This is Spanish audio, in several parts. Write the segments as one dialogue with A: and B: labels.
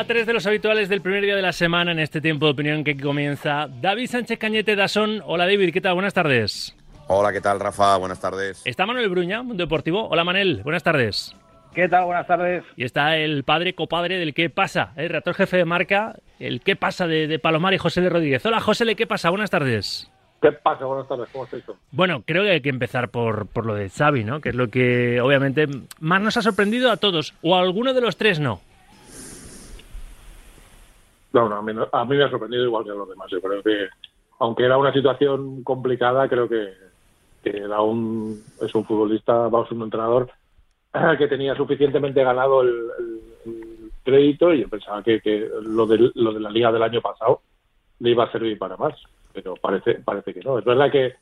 A: a tres de los habituales del primer día de la semana en este tiempo de opinión que comienza. David Sánchez Cañete Dasón. Hola David, ¿qué tal? Buenas tardes.
B: Hola, ¿qué tal Rafa? Buenas tardes.
A: Está Manuel Bruña, Mundo Deportivo. Hola Manel, buenas tardes.
C: ¿Qué tal? Buenas tardes.
A: Y está el padre copadre del qué pasa, el redactor jefe de marca, el qué pasa de, Palomar y José de Rodríguez. Hola José, ¿qué pasa? Buenas tardes.
D: ¿Qué pasa? Buenas tardes, ¿cómo estáis?
A: Bueno, creo que hay que empezar por, por lo de Xavi, ¿no? Que es lo que obviamente más nos ha sorprendido a todos, o a alguno de los tres no.
D: No, no, a mí, a mí me ha sorprendido igual que a los demás. Yo creo que, aunque era una situación complicada, creo que, era un, es un futbolista, vamos, un entrenador que tenía suficientemente ganado el, crédito y yo pensaba que, que lo, de, lo de la liga del año pasado le iba a servir para más pero parece parece que no. Es verdad que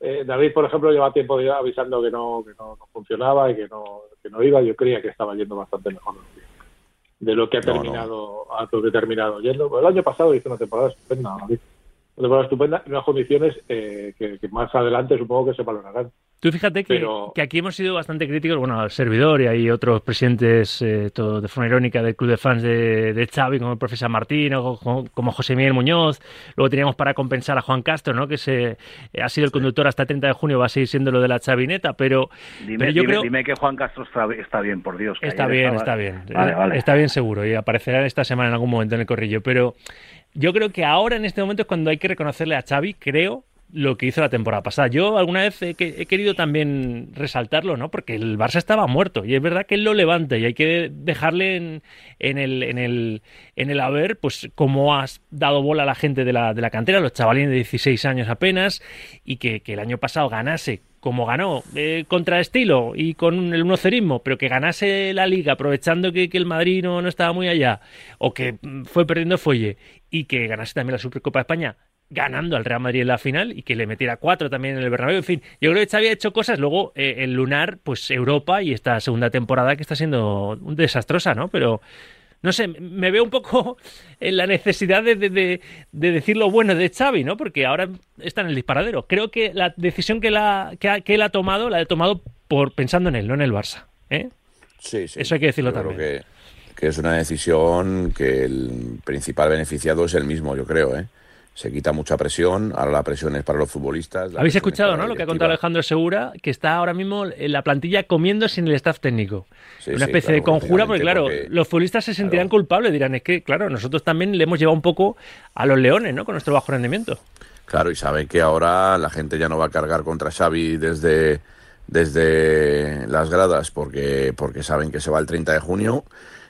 D: eh, David, por ejemplo, lleva tiempo avisando que no, que no, funcionaba y que no, que no iba. Yo creía que estaba yendo bastante mejor de lo que ha terminado, ha terminado yendo. El año pasado hizo una temporada estupenda. Una temporada estupenda en unas condiciones eh, que, que, más adelante supongo que se valorarán.
A: Tú fíjate que, que, aquí hemos sido bastante críticos, bueno, al servidor y hay otros presidentes, eh, todo de forma irónica, del club de fans de, de Xavi, como el profesor Martín o como, José Miguel Muñoz. Luego teníamos para compensar a Juan Castro, ¿no? que se, eh, ha sido el conductor hasta el 30 de junio, va a seguir siendo lo de la chavineta, pero,
C: dime,
A: yo
C: creo... dime que Juan Castro está, bien, por Dios.
A: está bien, está bien. Está bien seguro y aparecerá esta semana en algún momento en el corrillo, pero yo creo que ahora en este momento es cuando hay que reconocerle a Xavi, creo, lo que hizo la temporada pasada. Yo alguna vez he, querido también resaltarlo, ¿no? Porque el Barça estaba muerto y es verdad que él lo levanta y hay que dejarle en, el, en, el, en el haber, pues, cómo has dado bola a la gente de la, de la cantera, los chavalines de 16 años apenas, y que, el año pasado ganase como ganó, eh, contra estilo y con el unocerismo, pero que ganase la liga aprovechando que, el Madrid no, no, estaba muy allá, o que fue perdiendo fuelle, y que ganase también la Supercopa de España, ganando al Real Madrid en la final y que le metiera cuatro también en el Bernabéu. En fin, yo creo que Xavi ha hecho cosas. Luego eh, el Lunar, pues Europa y esta segunda temporada que está siendo desastrosa, ¿no? Pero no sé, me veo un poco en la necesidad de, de, decir lo bueno de Xavi, ¿no? Porque ahora está en el disparadero. Creo que la decisión que, la, que, él ha tomado, la ha tomado por pensando en él, no en el Barça. ¿eh?
B: Sí, sí.
A: Eso hay que decirlo también.
B: Que, que es una decisión que el principal beneficiado es el mismo, yo creo, ¿eh? se quita mucha presión, ahora la presión es para los futbolistas.
A: Habéis escuchado, ¿no? Lo que ha contado Alejandro Segura, que está ahora mismo en la plantilla comiendo sin el staff técnico. Una especie de conjura, porque claro, los futbolistas se sentirán culpables, dirán, es que, claro, nosotros también le hemos llevado un poco a los leones, ¿no? Con nuestro bajo rendimiento.
B: Claro, y saben que ahora la gente ya no va a cargar contra Xavi desde, desde las gradas porque, porque saben que se va el 30 de junio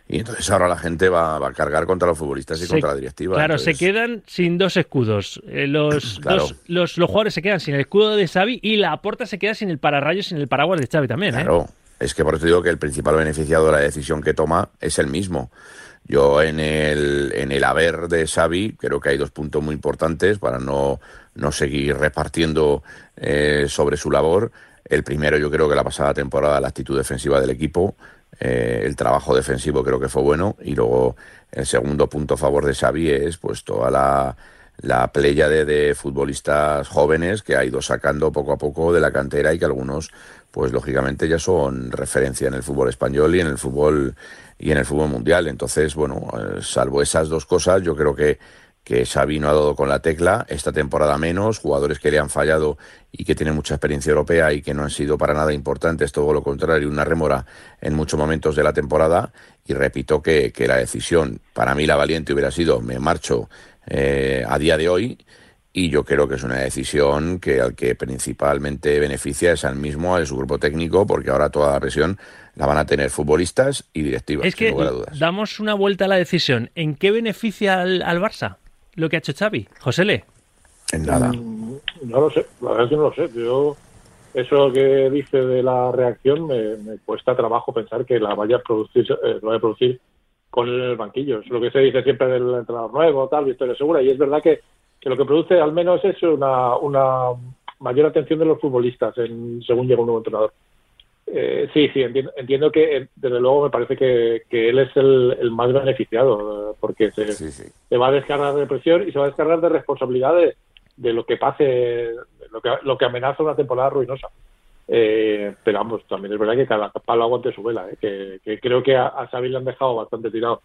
B: y entonces ahora la gente va, a cargar contra los futbolistas y contra la directiva.
A: Claro, se quedan sin dos escudos. Eh, los, los, los, jugadores se quedan sin el escudo de Xavi y la Porta se queda sin el pararrayos, sin el paraguas de Xavi también. ¿eh?
B: Claro, es que por eso digo que el principal beneficiado de la decisión que toma es el mismo. Yo en el, en el haber de Xavi creo que hay dos puntos muy importantes para no, no seguir repartiendo eh, sobre su labor. El primero, yo creo que la pasada temporada la actitud defensiva del equipo eh, el trabajo defensivo creo que fue bueno y luego el segundo punto a favor de Xavi es pues toda la, la playa de, futbolistas jóvenes que ha ido sacando poco a poco de la cantera y que algunos pues lógicamente ya son referencia en el fútbol español y en el fútbol y en el fútbol mundial. Entonces bueno eh, salvo esas dos cosas yo creo que que Xavi no ha dado con la tecla, esta temporada menos, jugadores que le han fallado y que tienen mucha experiencia europea y que no han sido para nada importantes, todo lo contrario, una remora en muchos momentos de la temporada. Y repito que, que la decisión, para mí la valiente hubiera sido, me marcho eh, a día de hoy, y yo creo que es una decisión que al que principalmente beneficia es al mismo, a su grupo técnico, porque ahora toda la presión la van a tener futbolistas y directivas.
A: Es que damos una vuelta a la decisión. ¿En qué beneficia al, al Barça? Lo que ha hecho Xavi? José Le.
B: En nada.
D: Mm, no lo sé, la verdad es que no lo sé. Yo, eso que dice de la reacción me, cuesta trabajo pensar que la vaya a producir, eh, lo vaya a producir con el banquillo. Es lo que se dice siempre del entrenador nuevo, tal, Victoria Segura. Y es verdad que, que lo que produce al menos es una, una mayor atención de los futbolistas en, según llega un nuevo entrenador. Eh, sí, sí, entiendo, que eh, desde luego me parece que, él es el, más beneficiado eh, porque se, va a descargar de presión y se va a descargar de responsabilidades de, lo que pase, lo que, lo que amenaza una temporada ruinosa. pero vamos, también es verdad que cada palo aguante su vela, que, creo que a, a Xavi le han dejado bastante tirado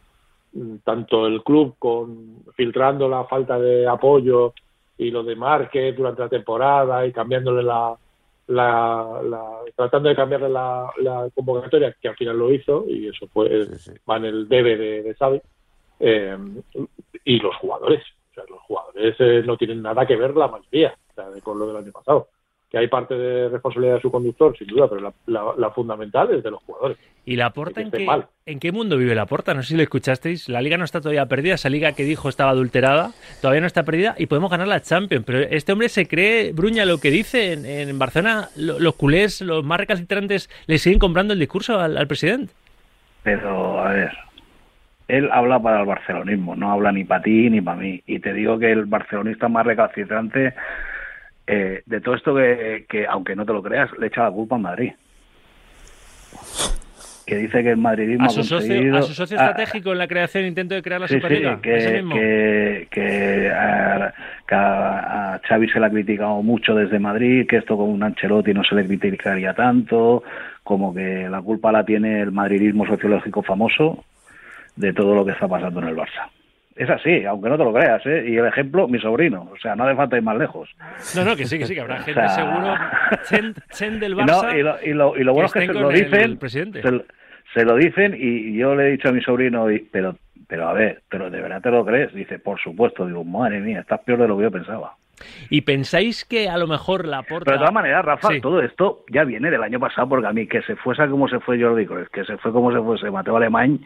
D: mm, tanto el club con filtrando la falta de apoyo y lo de Márquez durante la temporada y cambiándole la, la, tratando de cambiarle la, convocatoria, que al final lo hizo, y eso fue, va en el debe de, de eh, y los jugadores. O sea, los jugadores eh, no tienen nada que ver la mayoría con lo del año pasado que hay parte de responsabilidad de su conductor, sin duda, pero la, fundamental es de los jugadores.
A: ¿Y la Porta en, qué, en qué mundo vive la Porta? No sé si lo escuchasteis. La liga no está todavía perdida, esa liga que dijo estaba adulterada, todavía no está perdida y podemos ganar la Champions. Pero este hombre se cree, Bruña, lo que dice en, Barcelona, los culés, los más recalcitrantes, le siguen comprando el discurso al, al presidente.
C: Pero, a ver, él habla para el barcelonismo, no habla ni para ti ni para mí. Y te digo que el barcelonista más recalcitrante eh, de todo esto que, aunque no te lo creas, le echa la culpa a Madrid. Que dice que el madridismo
A: a su, socio, a su socio estratégico en la creación, intento de crear la Superliga.
C: que, que, a, Xavi se le ha criticado mucho desde Madrid, que esto con un Ancelotti no se le criticaría tanto, como que la culpa la tiene el madridismo sociológico famoso de todo lo que está pasando en el Barça. Es así, aunque no te lo creas, ¿eh? Y el ejemplo, mi sobrino. O sea, no hace falta ir más lejos.
A: No, no, que sí, que sí, que habrá gente seguro. Chen, del Barça.
C: y, lo, y, lo, y, lo, bueno es que se lo dicen. Se, se, lo dicen y yo le he dicho a mi sobrino, pero, pero a ver, pero de verdad te lo crees. Dice, por supuesto. Digo, madre mía, estás peor de lo que yo pensaba.
A: ¿Y pensáis que a lo mejor la porta...
C: Pero de todas maneras, Rafa, todo esto ya viene del año pasado, porque a mí que se fuese como se fue Jordi Cruz, que se fue como se fuese Mateo Alemán,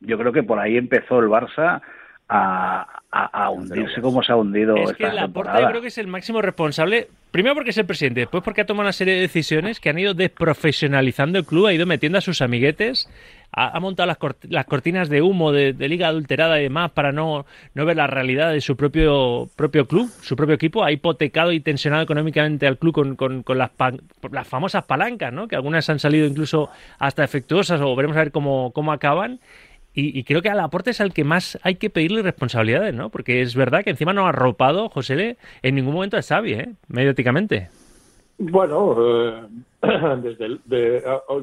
C: yo creo que por ahí empezó el Barça a, hundirse como se ha hundido
A: es que la Porta yo creo que es el máximo responsable primero porque es el presidente después porque ha tomado una serie de decisiones que han ido desprofesionalizando el club ha ido metiendo a sus amiguetes ha, montado las, las, cortinas de humo de, liga adulterada y demás para no, no ver la realidad de su propio propio club su propio equipo. Ha hipotecado y tensionado económicamente al club con, con, con las, las famosas palancas ¿no? que algunas han salido incluso hasta efectuosas o veremos a ver cómo, cómo acaban y, creo que al aporte es al que más hay que pedirle responsabilidades, ¿no? Porque es verdad que encima no ha arropado, José, en ningún momento a Xavi, ¿eh? Mediáticamente.
D: Bueno, eh, desde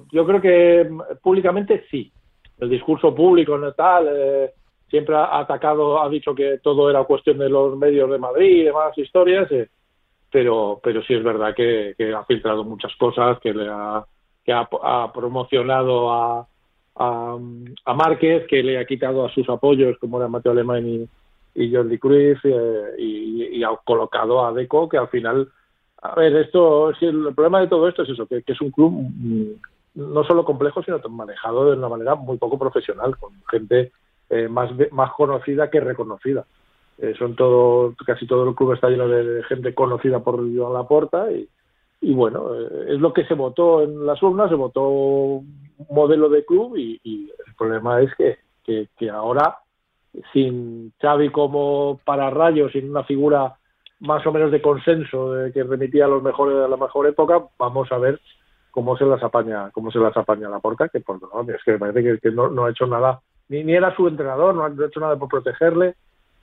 D: yo creo que públicamente sí. El discurso público no tal, eh, siempre ha atacado, ha dicho que todo era cuestión de los medios de Madrid y demás historias, eh, pero, pero sí es verdad que, ha filtrado muchas cosas, que le ha, que ha promocionado a, a, Márquez, que le ha quitado a sus apoyos, como era Mateo Alemán y, Jordi Cruz, eh, y, ha colocado a Deco, que al final, a ver, esto, el problema de todo esto es eso, que, es un club mm, no solo complejo, sino manejado de una manera muy poco profesional, con gente eh, más, más conocida que reconocida. Eh, son todo, casi todo el club está lleno de gente conocida por Joan Laporta y, y bueno, es lo que se votó en las urnas, se votó modelo de club y, el problema es que, que, ahora sin Xavi como para rayos, sin una figura más o menos de consenso de que remitía a los mejores de la mejor época, vamos a ver cómo se las apaña, cómo se las apaña la porta, que por no, es que me parece que, no, ha hecho nada, ni, ni era su entrenador, no ha hecho nada por protegerle,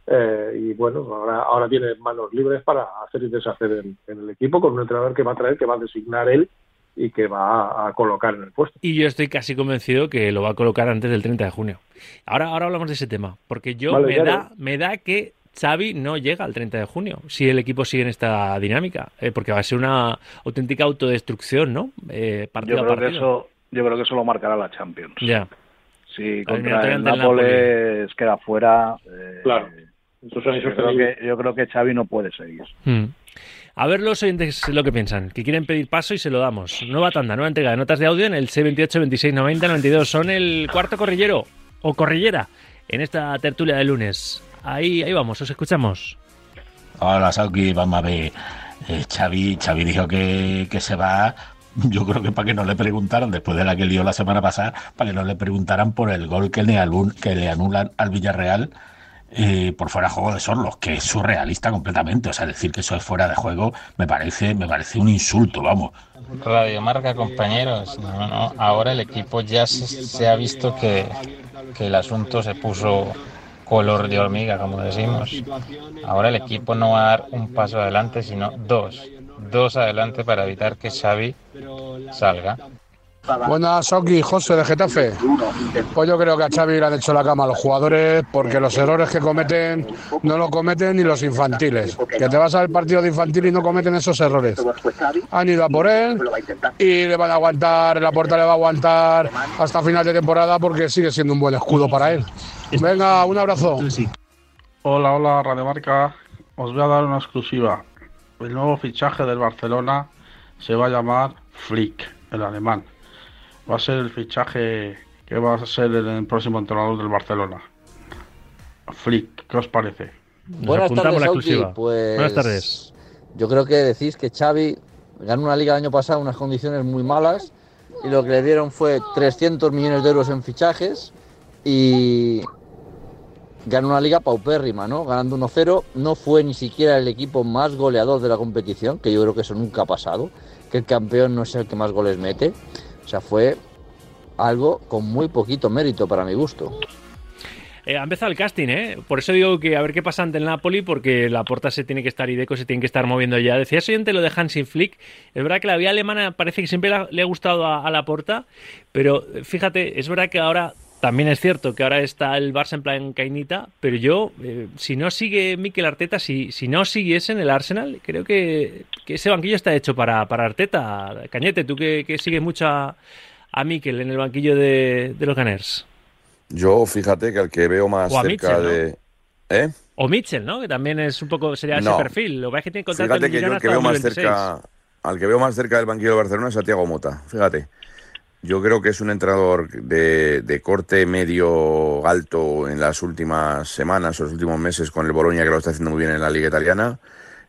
D: eh, y bueno, ahora, ahora tiene manos libres para hacer y deshacer en, en, el equipo con un entrenador que va a traer, que va a designar él y que va a colocar en el puesto.
A: Y yo estoy casi convencido que lo va a colocar antes del 30 de junio. Ahora, ahora hablamos de ese tema, porque yo me, da, me da que Xavi no llega al 30 de junio si el equipo sigue en esta dinámica, eh, porque va a ser una auténtica autodestrucción, ¿no?
C: Eh, partido yo, creo Que eso, yo creo que eso lo marcará la Champions. Ya. Si contra el Nápoles queda fuera... Yo, creo que, yo creo que Xavi no puede seguir.
A: Hmm. A ver los oyentes lo que piensan, que quieren pedir paso y se lo damos. Nueva tanda, nueva entrega de notas de audio en el C28 26 90 92. Son el cuarto corrillero o corrillera en esta tertulia de lunes. Ahí, ahí vamos, os escuchamos.
E: Hola, Sauki, vamos a ver. Eh, Xavi, Xavi dijo que, que se va yo creo que para que no le preguntaran, después de la que lió la semana pasada, para que no le preguntaran por el gol que le, que le anulan al Villarreal eh, por fuera de juego de Sorlos, que es surrealista completamente. O sea, decir que eso es fuera de juego me parece, me parece un insulto, vamos.
F: Radio Marca, compañeros, no, no, ahora el equipo ya se, ha visto que el asunto se puso color de hormiga, como decimos. Ahora el equipo no va a dar un paso adelante, sino dos. Dos adelante para evitar que Xavi salga.
G: Buenas, Oki, José de Getafe. Pues yo creo que a Xavi le han hecho la cama a los jugadores porque los errores que cometen no lo cometen ni los infantiles. Que te vas al partido de infantil y no cometen esos errores. Han ido a por él y le van a aguantar, la puerta le va a aguantar hasta final de temporada porque sigue siendo un buen escudo para él. Venga, un abrazo.
H: Hola, hola, Radio Marca. Os voy a dar una exclusiva. El nuevo fichaje del Barcelona se va a llamar Flick, el alemán va a ser el fichaje que va a ser el, próximo entrenador del Barcelona. Flick, ¿qué os parece?
I: Buenas tardes, la exclusiva. Pues, Buenas tardes. Yo creo que decís que Xavi ganó una liga el año pasado en unas condiciones muy malas y lo que le dieron fue 300 millones de euros en fichajes y ganó una liga paupérrima, ¿no? Ganando 1-0, no fue ni siquiera el equipo más goleador de la competición, que yo creo que eso nunca ha pasado, que el campeón no es el que más goles mete. O sea, fue algo con muy poquito mérito para mi gusto.
A: Eh, ha empezado el casting, ¿eh? Por eso digo que a ver qué pasa ante el Napoli, porque la porta se tiene que estar y Deco se tiene que estar moviendo ya. Decía oyente lo de Hansi Flick. Es verdad que la vía alemana parece que siempre le ha gustado a, la porta, pero fíjate, es verdad que ahora también es cierto que ahora está el Barça en plan cainita, pero yo, eh, si no sigue Mikel Arteta, si, si no siguiese en el Arsenal, creo que, ese banquillo está hecho para, para Arteta. Cañete, tú que, que sigues mucho a, Mikel en el banquillo de, los Gunners.
B: Yo, fíjate que al que veo más cerca de... ¿Eh?
A: O Mitchell, ¿no? Que también es un poco, sería ese perfil. Lo que que tiene
B: Fíjate que yo que veo más cerca, al que veo más cerca del banquillo de Barcelona es Santiago Mota, fíjate. Yo creo que es un entrenador de, corte medio alto en las últimas semanas o los últimos meses con el Boloña que lo está haciendo muy bien en la Liga Italiana.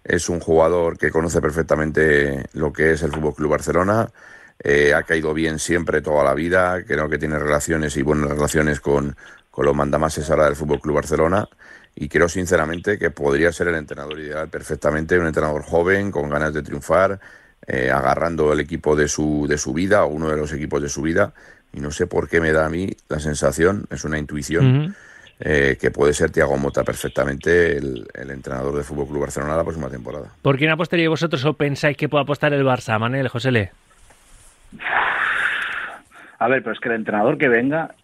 B: Es un jugador que conoce perfectamente lo que es el Fútbol Club Barcelona. Eh, ha caído bien siempre toda la vida. Creo que tiene relaciones y buenas relaciones con, con los mandamases ahora del Fútbol Club Barcelona. Y creo sinceramente que podría ser el entrenador ideal perfectamente, un entrenador joven, con ganas de triunfar, eh, agarrando el equipo de su, de su vida o uno de los equipos de su vida. Y no sé por qué me da a mí la sensación, es una intuición, eh, que puede ser Tiago Mota perfectamente el, entrenador de Fútbol Club Barcelona la próxima temporada.
A: ¿Por quién apostaría vosotros o pensáis que puede apostar el Barça, Manel, José Le?
C: A ver, pero es que el entrenador que venga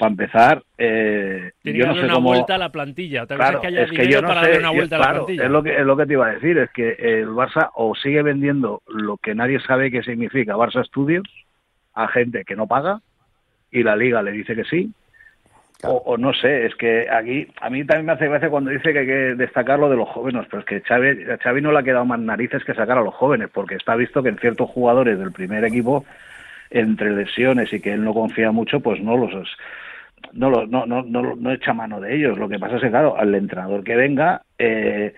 C: para empezar, eh,
A: Tiene que darle una vuelta a la plantilla. Claro, que haya es que yo no para darle una vuelta a la plantilla.
C: Es lo, que, es lo que te iba a decir, es que el Barça o sigue vendiendo lo que nadie sabe qué significa Barça Studios a gente que no paga y la liga le dice que sí. O, no sé, es que aquí a mí también me hace gracia cuando dice que hay que destacar lo de los jóvenes, pero es que Xavi, a Xavi no le ha quedado más narices que sacar a los jóvenes, porque está visto que en ciertos jugadores del primer equipo, entre lesiones y que él no confía mucho, pues no los no, lo, no, no, no, no echa mano de ellos. Lo que pasa es que, claro, al entrenador que venga, eh,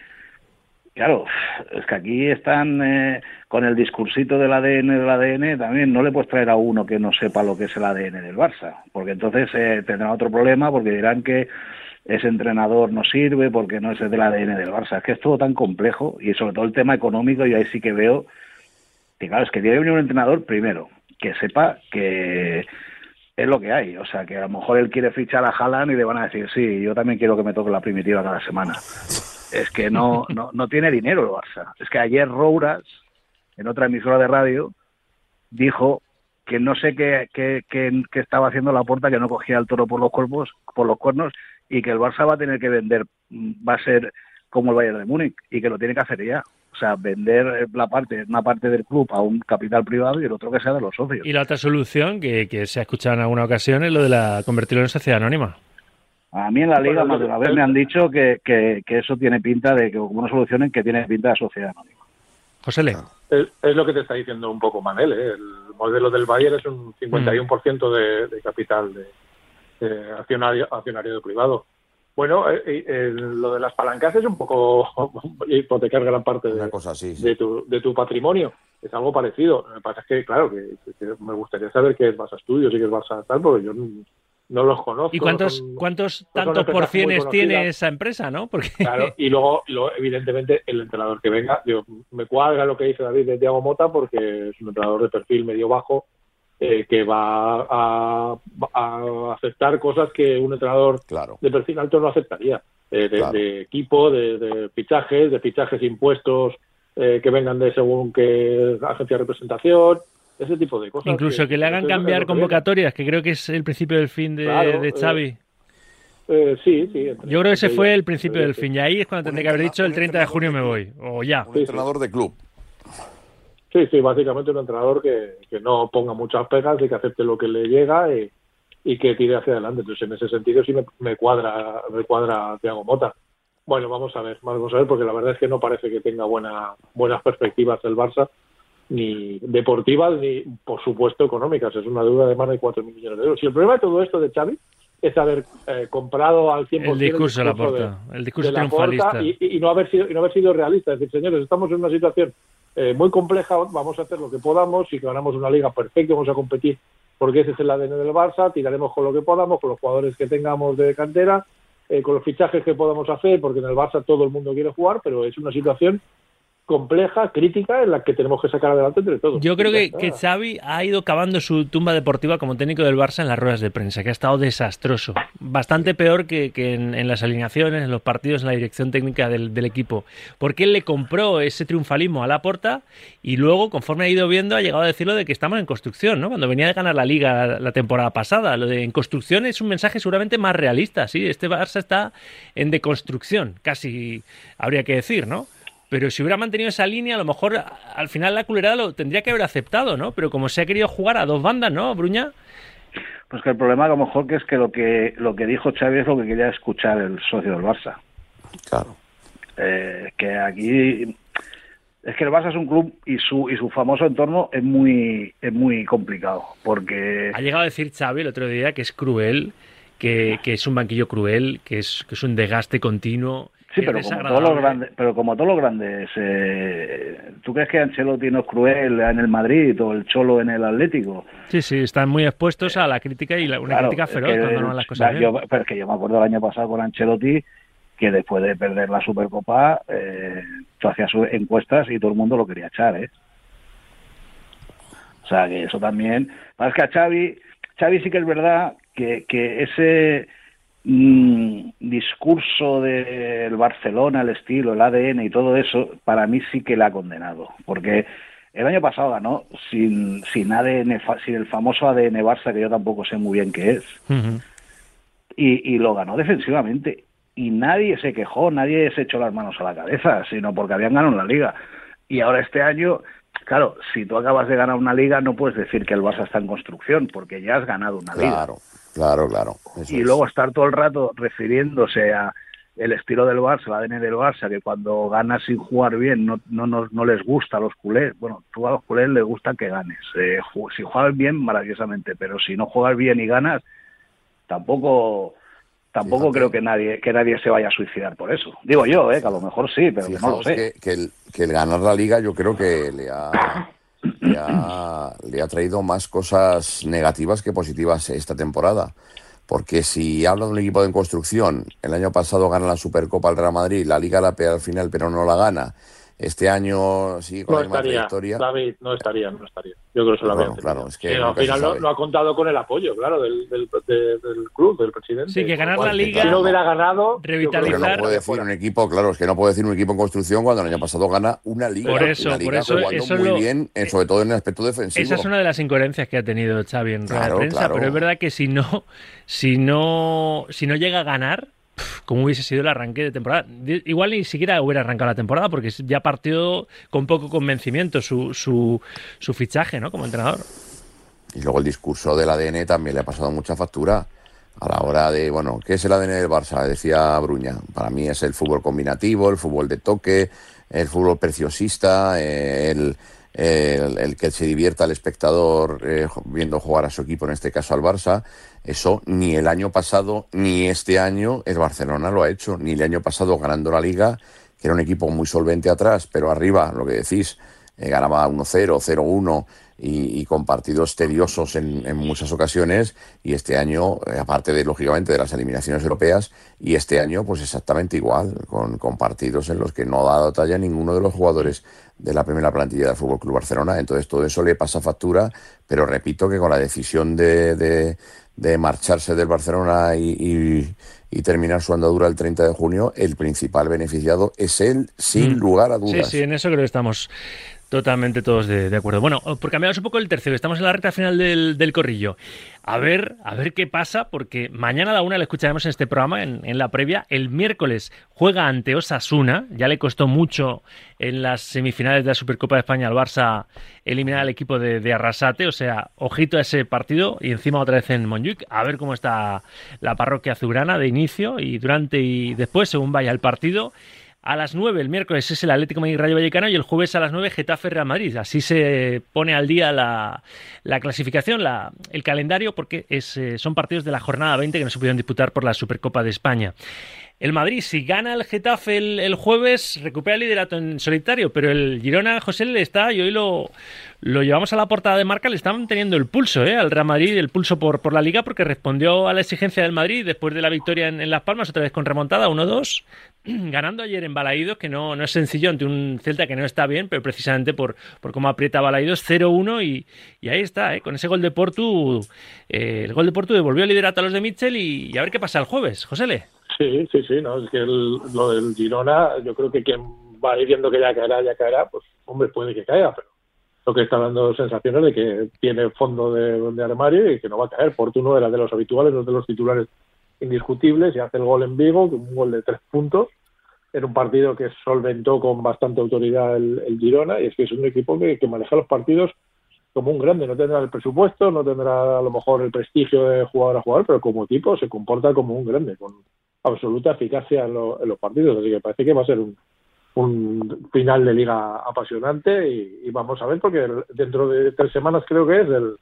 C: claro, es que aquí están eh, con el discursito del ADN del ADN, también no le puedes traer a uno que no sepa lo que es el ADN del Barça, porque entonces eh, tendrá otro problema, porque dirán que ese entrenador no sirve porque no es del ADN del Barça. Es que es todo tan complejo y sobre todo el tema económico, y ahí sí que veo que, claro, es que tiene que venir un entrenador primero que sepa que es lo que hay. O sea, que a lo mejor él quiere fichar a Haaland y le van a decir, sí, yo también quiero que me toque la primitiva cada semana. Es que no, no, no tiene dinero el Barça. Es que ayer Rouras, en otra emisora de radio, dijo que no sé qué, qué, qué, estaba haciendo la puerta, que no cogía el toro por los cuerpos, por los cuernos, y que el Barça va a tener que vender, va a ser como el Bayern de Múnich, y que lo tiene que hacer ya. O sea, vender la parte, una parte del club a un capital privado y el otro que sea de los socios.
A: Y la otra solución que, se ha escuchado en alguna ocasión es lo de la convertirlo en sociedad anónima.
C: A mí en la liga más de una vez me han dicho que, que, eso tiene pinta de que como una solución que tiene pinta de sociedad anónima.
A: José Le.
D: Es, lo que te está diciendo un poco Manel. ¿eh? El modelo del Bayern es un 51% de, de capital de, accionario, accionario privado. Bueno, eh, eh, lo de las palancas es un poco hipotecar gran parte de, cosa de, tu, de tu patrimonio. Es algo parecido. Lo que pasa es que, claro, que, me gustaría saber qué es Barça Studios y qué es Barça tal, porque yo no los conozco.
A: ¿Y cuántos, cuántos tantos por cienes tiene esa empresa, no? Porque...
D: Claro, y luego, evidentemente, el entrenador que venga, yo, me cuadra lo que dice David de Diego Mota, porque es un entrenador de perfil medio bajo, eh, que va a, aceptar cosas que un entrenador de perfil alto no aceptaría. Eh, de, equipo, de, fichajes, de fichajes impuestos eh, que vengan de según qué agencia de representación, ese tipo de cosas.
A: Incluso que, le hagan cambiar convocatorias, que creo que es el principio del fin de, de eh, Xavi.
D: Eh, sí, sí.
A: Yo creo que ese fue el principio del fin. Y ahí es cuando tendría que haber dicho el 30 de junio me voy. O ya.
B: Un entrenador de club.
D: Sí, sí, básicamente un entrenador que, que, no ponga muchas pegas y que acepte lo que le llega y, y que tire hacia adelante. Entonces, en ese sentido sí me, me cuadra, me cuadra Thiago Mota. Bueno, vamos a ver, vamos a ver, porque la verdad es que no parece que tenga buena, buenas perspectivas el Barça, ni deportivas, ni por supuesto económicas. Es una deuda de más de 4.000 millones de euros. Y el problema de todo esto de Xavi es haber eh, comprado al 100%
A: el discurso, de la porta, el discurso
D: de triunfalista y, y, no haber sido y no haber sido realista, es decir, señores, estamos en una situación eh, muy compleja, vamos a hacer lo que podamos, si ganamos una liga perfecta, vamos a competir porque ese es el ADN del Barça, tiraremos con lo que podamos, con los jugadores que tengamos de cantera, eh, con los fichajes que podamos hacer, porque en el Barça todo el mundo quiere jugar, pero es una situación compleja, crítica, en la que tenemos que sacar adelante entre todos.
A: Yo creo que, que, Xavi ha ido cavando su tumba deportiva como técnico del Barça en las ruedas de prensa, que ha estado desastroso. Bastante peor que, que en, las alineaciones, en los partidos, en la dirección técnica del, del, equipo. Porque él le compró ese triunfalismo a la porta y luego, conforme ha ido viendo, ha llegado a decirlo de que estamos en construcción, ¿no? Cuando venía de ganar la Liga la, la temporada pasada. Lo de en construcción es un mensaje seguramente más realista, ¿sí? Este Barça está en deconstrucción, casi habría que decir, ¿no? Pero si hubiera mantenido esa línea, a lo mejor al final la culerada lo tendría que haber aceptado, ¿no? Pero como se ha querido jugar a dos bandas, ¿no, Bruña?
C: Pues que el problema a lo mejor que es que lo que lo que dijo Xavi es lo que quería escuchar el socio del Barça.
B: Claro.
C: Eh, que aquí es que el Barça es un club y su y su famoso entorno es muy es muy complicado porque
A: ha llegado a decir Xavi el otro día que es cruel que, que es un banquillo cruel que es que es un desgaste continuo
C: Sí, pero como, todos los grandes, pero como todos los grandes, eh, ¿tú crees que Ancelotti no es cruel en el Madrid o el Cholo en el Atlético?
A: Sí, sí, están muy expuestos a la crítica y la, una crítica feroz cuando no las cosas
C: yo, Pero es que yo me acuerdo el año pasado con Ancelotti que después de perder la Supercopa, eh, tú hacías encuestas y todo el mundo lo quería echar, ¿eh? O sea, que eso también... Es que a Xavi, Xavi sí que es verdad que, que ese Discurso del Barcelona, el estilo, el ADN y todo eso, para mí sí que la ha condenado. Porque el año pasado ganó sin, sin ADN, sin el famoso ADN Barça, que yo tampoco sé muy bien qué es. y, y lo ganó defensivamente. Y nadie se quejó, nadie se echó las manos a la cabeza, sino porque habían ganado la liga. Y ahora este año, claro, si tú acabas de ganar una liga, no puedes decir que el Barça está en construcción, porque ya has ganado una liga.
B: Claro. Claro, claro.
C: y luego estar todo el rato refiriéndose a el estilo del Barça, el ADN del Barça, que cuando ganas sin jugar bien no, no, no, no les gusta a los culés. Bueno, tú a los culés les gusta que ganes. Eh, si juegas bien, maravillosamente, pero si no juegas bien y ganas, tampoco tampoco creo que nadie que nadie se vaya a suicidar por eso. Digo yo, eh, que a lo mejor sí, pero que no lo sé.
B: Que, el, que el ganar la liga yo creo que le ha le ha, le ha traído más cosas negativas que positivas esta temporada. Porque si habla de un equipo de construcción, el año pasado gana la Supercopa al Real Madrid, la Liga la pega al final, pero no la gana, este año sí
D: con no la estaría, David, no estaría, no estaría. Yo creo que se lo
B: bueno, claro, es que
D: al final no, ha contado con el apoyo, claro, del, del, del, club, del presidente.
A: Sí, que ganar la liga.
D: Si no hubiera ganado,
A: revitalizar.
B: Pero no puede decir un equipo, claro, es que no puede decir un equipo en construcción cuando el año pasado gana una liga.
A: Por eso,
B: una liga
A: por eso,
B: jugando
A: eso
B: muy
A: lo...
B: bien, eh, sobre todo en el aspecto defensivo.
A: Esa es una de las incoherencias que ha tenido Xavi en
B: Claro,
A: la prensa,
B: claro.
A: pero es verdad que si no, si no, si no llega a ganar, como hubiese sido el arranque de temporada. Igual ni siquiera hubiera arrancado la temporada porque ya partió con poco convencimiento su, su, su fichaje ¿no? como entrenador.
B: Y luego el discurso del ADN también le ha pasado mucha factura a la hora de, bueno, ¿qué es el ADN del Barça? Decía Bruña. Para mí es el fútbol combinativo, el fútbol de toque, el fútbol preciosista, el, el, que se divierta el espectador eh, viendo jugar a su equipo, en este caso al Barça. Eso ni el año pasado ni este año el Barcelona lo ha hecho. Ni el año pasado ganando la liga, que era un equipo muy solvente atrás, pero arriba, lo que decís, eh, ganaba 1-0, 0-1 y, y, con partidos tediosos en, muchas ocasiones. Y este año, eh, aparte de, lógicamente, de las eliminaciones europeas, y este año, pues exactamente igual, con, partidos en los que no ha dado talla ninguno de los jugadores de la primera plantilla del Fútbol Club Barcelona. Entonces, todo eso le pasa factura, pero repito que con la decisión de, de de marcharse del Barcelona y, y, y, terminar su andadura el 30 de junio, el principal beneficiado es él, sin mm. lugar a dudas.
A: Sí, sí, en eso creo que estamos Totalmente todos de, acuerdo. Bueno, por cambiaros un poco el tercero, estamos en la recta final del, del, corrillo. A ver, a ver qué pasa, porque mañana a la una le escucharemos en este programa, en, la previa. El miércoles juega ante Osasuna, ya le costó mucho en las semifinales de la Supercopa de España al Barça eliminar al equipo de, Arrasate, o sea, ojito a ese partido y encima otra vez en Montjuic, a ver cómo está la parroquia azulgrana de inicio y durante y después, según vaya el partido. A las 9 el miércoles es el Atlético Madrid Rayo Vallecano y el jueves a las 9 Getafe Real Madrid. Así se pone al día la, clasificación, la, el calendario, porque es, eh, son partidos de la jornada 20 que no se pudieron disputar por la Supercopa de España. El Madrid, si gana el Getafe el, jueves, recupera el liderato en solitario, pero el Girona, José, le está, y hoy lo, lo llevamos a la portada de marca, le están teniendo el pulso ¿eh? al Real Madrid, el pulso por, por la liga, porque respondió a la exigencia del Madrid después de la victoria en, Las Palmas, otra vez con remontada, 1-2, ganando ayer en Balaídos, que no, no es sencillo ante un Celta que no está bien, pero precisamente por, por cómo aprieta Balaídos, 0-1 y, y, ahí está, ¿eh? con ese gol de Portu, eh, el gol de Portu devolvió el liderato a los de Mitchell y, y a ver qué pasa el jueves, José Le.
D: Sí, sí, sí, no, es que lo del Girona, yo creo que quien va viendo que ya caerá, ya caerá, pues hombre, puede que caiga, pero lo que está dando sensaciones de que tiene fondo de, armario y que no va a caer. Portuno era de los habituales, uno de los titulares indiscutibles y hace el gol en Vigo, un gol de tres puntos, en un partido que solventó con bastante autoridad el, Girona y es que es un equipo que, que maneja los partidos como un grande, no tendrá el presupuesto, no tendrá a lo mejor el prestigio de jugador a jugador, pero como equipo se comporta como un grande, con absoluta eficacia en, los partidos. Así que parece que va a ser un, un final de liga apasionante y, vamos a ver, porque dentro de tres semanas creo que es el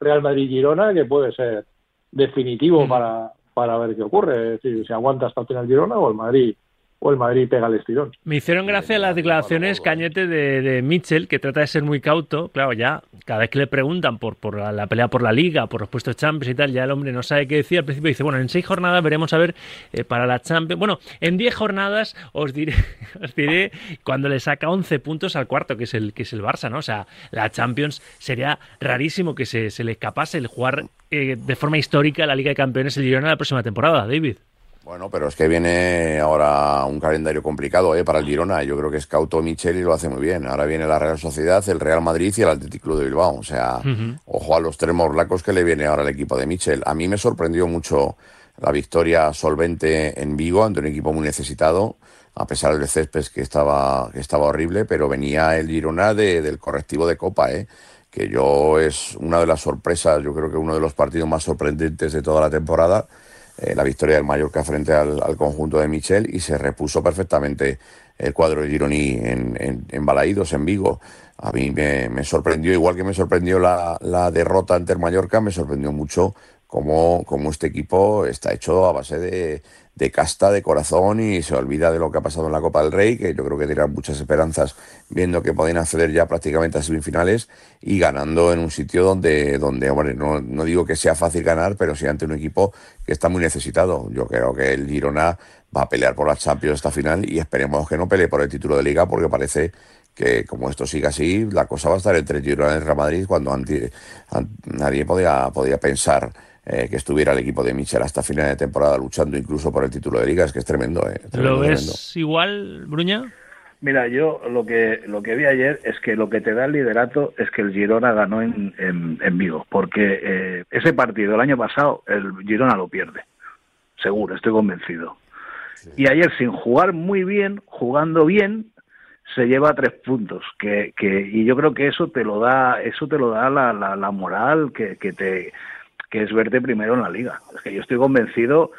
D: Real Madrid-Girona, que puede ser definitivo para, para ver qué ocurre, es decir, si aguanta hasta el final Girona o el Madrid o el Madrid pega el estirón.
A: Me hicieron gracia las declaraciones Cañete de, de, Mitchell, que trata de ser muy cauto. Claro, ya cada vez que le preguntan por, por la, pelea por la liga, por los puestos Champions y tal, ya el hombre no sabe qué decir. Al principio dice, bueno, en seis jornadas veremos a ver eh, para la Champions. Bueno, en diez jornadas os diré, os diré cuando le saca 11 puntos al cuarto, que es el, que es el Barça, ¿no? O sea, la Champions sería rarísimo que se, se le escapase el jugar eh, de forma histórica la Liga de Campeones el Girona la próxima temporada, David.
B: Bueno, pero es que viene ahora un calendario complicado ¿eh? para el Girona. Yo creo que es Cauto Michel y lo hace muy bien. Ahora viene la Real Sociedad, el Real Madrid y el Athletic Club de Bilbao. O sea, ojo a los tres morlacos que le viene ahora al equipo de Michel. A mí me sorprendió mucho la victoria solvente en Vigo ante un equipo muy necesitado, a pesar del césped que estaba, que estaba horrible, pero venía el Girona de, del correctivo de Copa, ¿eh? que yo es una de las sorpresas, yo creo que uno de los partidos más sorprendentes de toda la temporada eh, la victoria del Mallorca frente al, conjunto de Michel y se repuso perfectamente el cuadro de Gironi en, en, en Balaídos, en Vigo. A mí me, sorprendió, igual que me sorprendió la, la derrota ante el Mallorca, me sorprendió mucho cómo, cómo este equipo está hecho a base de, de casta, de corazón y se olvida de lo que ha pasado en la Copa del Rey, que yo creo que tiran muchas esperanzas viendo que pueden acceder ya prácticamente a semifinales y ganando en un sitio donde, donde hombre, no, no digo que sea fácil ganar, pero sí ante un equipo que está muy necesitado. Yo creo que el Girona va a pelear por la Champions esta final y esperemos que no pelee por el título de liga porque parece que como esto siga así, la cosa va a estar entre Girona y Real Madrid cuando nadie podía, podía pensar eh, que estuviera el equipo de Michel hasta final de temporada luchando incluso por el título de liga, es que es tremendo. Eh,
A: ¿Lo ves igual, Bruña?
C: Mira, yo lo que lo que vi ayer es que lo que te da el liderato es que el Girona ganó en, en, Vigo, porque eh, ese partido el año pasado el Girona lo pierde, seguro, estoy convencido. Y ayer sin jugar muy bien, jugando bien, se lleva tres puntos, que, que y yo creo que eso te lo da, eso te lo da la, la, la moral que, que te que es verte primero en la liga. Es que yo estoy convencido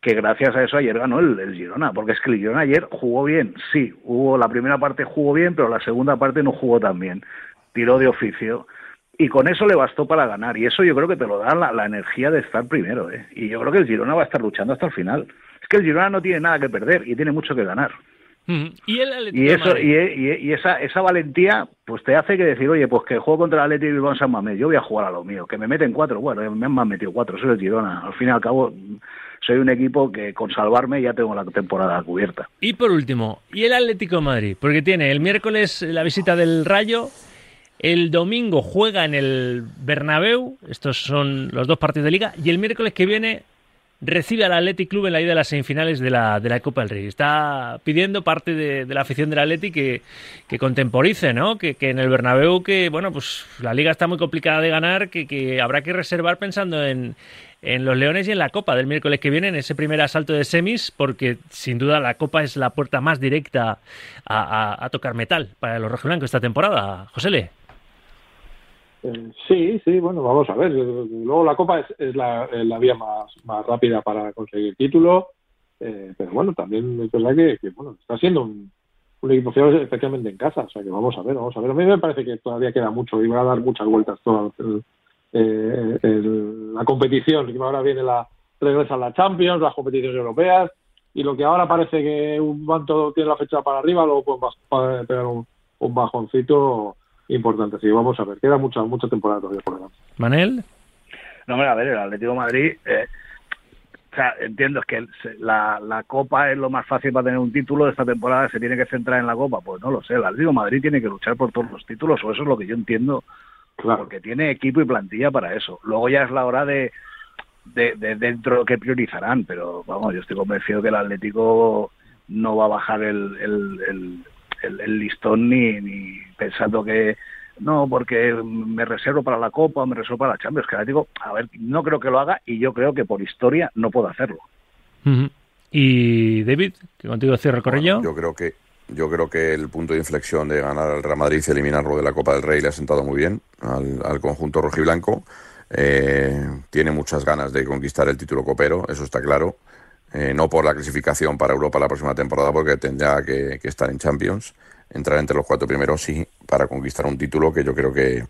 C: que gracias a eso ayer ganó el, Girona, porque es que el Girona ayer jugó bien, sí, hubo la primera parte jugó bien, pero la segunda parte no jugó tan bien, tiró de oficio y con eso le bastó para ganar y eso yo creo que te lo da la, energía de estar primero, ¿eh? y yo creo que el Girona va a estar luchando hasta el final. Es que el Girona no tiene nada que perder y tiene mucho que ganar.
A: Y,
C: eso y, esa esa valentía pues te hace que decir oye pues que juego contra el Atlético Bilbao San Mamés yo voy a jugar a lo mío que me meten cuatro bueno me han metido cuatro soy el Girona. Al fin y al cabo soy un equipo que con salvarme ya tengo la temporada cubierta.
A: Y por último y el Atlético de Madrid porque tiene el miércoles la visita del Rayo el domingo juega en el Bernabéu estos son los dos partidos de liga y el miércoles que viene recibe al Athletic Club en la ida de las semifinales de la, de la Copa del Rey. Está pidiendo parte de, la afición del Athletic que, que contemporice, ¿no? Que, en el Bernabéu, que bueno, pues la liga está muy complicada de ganar, que, que habrá que reservar pensando en, en los Leones y en la Copa del miércoles que viene, en ese primer asalto de semis, porque sin duda la Copa es la puerta más directa a, tocar metal para los rojiblancos esta temporada. José Le.
D: Eh, sí, sí, bueno, vamos a ver. Luego la Copa es, la, vía más, más rápida para conseguir título, eh, pero bueno, también es verdad que, bueno, está siendo un, equipo fiable especialmente en casa, o sea que vamos a ver, vamos a ver. A mí me parece que todavía queda mucho y va a dar muchas vueltas todo eh, la competición, ahora viene la regresa la Champions, las competiciones europeas, y lo que ahora parece que un banto tiene la fecha para arriba, luego pueden pegar un, un bajoncito importante. Sí, vamos a ver, queda mucha, mucha temporada todavía por delante.
A: ¿Manel?
C: No, a ver, el Atlético de Madrid, eh, o sea, entiendo que la, la Copa es lo más fácil para tener un título de esta temporada, se tiene que centrar en la Copa, pues no lo sé, el Atlético de Madrid tiene que luchar por todos los títulos, o eso es lo que yo entiendo, claro, que tiene equipo y plantilla para eso. Luego ya es la hora de, de, de dentro que priorizarán, pero vamos, yo estoy convencido que el Atlético no va a bajar el, el el, listón ni, ni pensando que no, porque me reservo para la Copa, me reservo para la Champions. Que digo, a ver, no creo que lo haga y yo creo que por historia no puedo hacerlo.
A: Y David, que contigo cierro el
B: yo creo que yo creo que el punto de inflexión de ganar al Real Madrid y eliminarlo de la Copa del Rey le ha sentado muy bien al, al conjunto rojiblanco. Eh, tiene muchas ganas de conquistar el título copero, eso está claro. Eh, no por la clasificación para Europa la próxima temporada, porque tendrá que, estar en Champions, entrar entre los cuatro primeros, sí, para conquistar un título que yo creo que,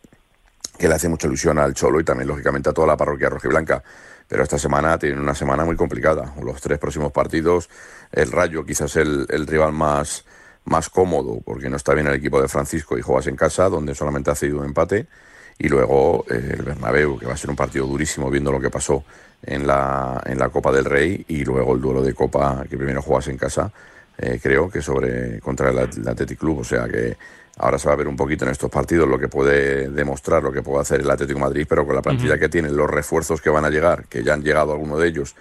B: le hace mucha ilusión al Cholo y también, lógicamente, a toda la parroquia rojiblanca. Pero esta semana tiene una semana muy complicada. Los tres próximos partidos, el Rayo quizás el, el rival más, más cómodo, porque no está bien el equipo de Francisco y juegas en casa, donde solamente ha cedido un empate y luego eh, el Bernabéu, que va a ser un partido durísimo viendo lo que pasó en la, en la Copa del Rey y luego el duelo de Copa que primero juegas en casa, eh, creo que sobre contra el, Athletic Club, o sea que ahora se va a ver un poquito en estos partidos lo que puede demostrar, lo que puede hacer el Atlético Madrid, pero con la plantilla que tiene, los refuerzos que van a llegar, que ya han llegado algunos de ellos,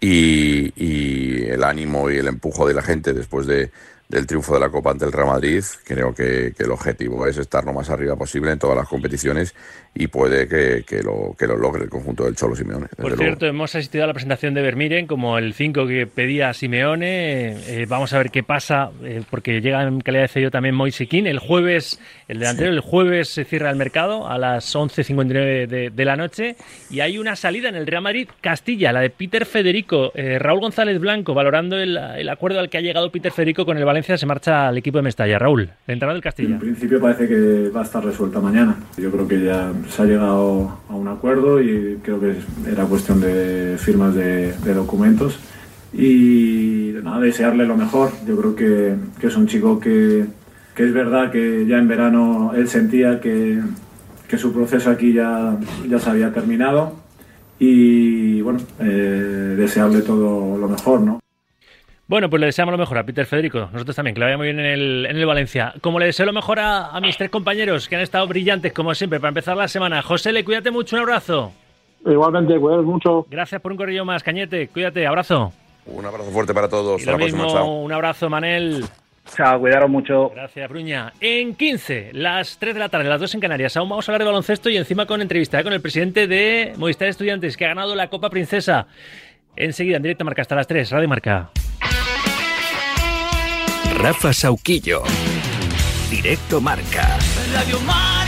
B: y, y el ánimo y el empujo de la gente después de, del triunfo de la Copa ante el Real Madrid. Creo que, el objetivo es estar lo más arriba posible en todas las competiciones y puede que, lo, que lo logre el conjunto del Cholo Simeone.
A: Por cierto, hemos asistido a la presentación de Vermiren como el 5 que pedía Simeone. Eh, vamos a ver qué pasa, eh, porque llega en calidad de sello también Moisiquín. El jueves, el delantero, el jueves se cierra el mercado a las 11.59 de, de, la noche y hay una salida en el Real Madrid Castilla, la de Peter Federico. Eh, Raúl González Blanco, valorando el, el acuerdo al que ha llegado Peter Federico con el Valencia se marcha al equipo de Mestalla. Raúl, la entrada del Castilla.
J: En principio parece que va a estar resuelta mañana. Yo creo que ya se ha llegado a un acuerdo y creo que era cuestión de firmas de, documentos. Y nada, desearle lo mejor. Yo creo que, es un chico que, es verdad que ya en verano él sentía que, su proceso aquí ya, ya se había terminado. Y bueno, eh, desearle todo lo mejor, ¿no?
A: Bueno, pues le deseamos lo mejor a Peter Federico. Nosotros también, que le vaya muy bien en el, en el Valencia. Como le deseo lo mejor a, mis tres compañeros, que han estado brillantes, como siempre, para empezar la semana. José, le cuídate mucho, un abrazo.
D: Igualmente, cuídate mucho.
A: Gracias por un corrillo más, Cañete. Cuídate, abrazo.
B: Un abrazo fuerte para todos.
A: Y lo mismo, un abrazo, Manel.
C: Chao, cuidaros mucho.
A: Gracias, Bruña. En 15, las 3 de la tarde, las 2 en Canarias. Aún vamos a hablar de baloncesto y encima con entrevista ¿eh? con el presidente de Movistar Estudiantes, que ha ganado la Copa Princesa. Enseguida, en directo Marca, hasta las 3. Radio Marca.
K: Rafa Sauquillo. Directo Marca. Marca.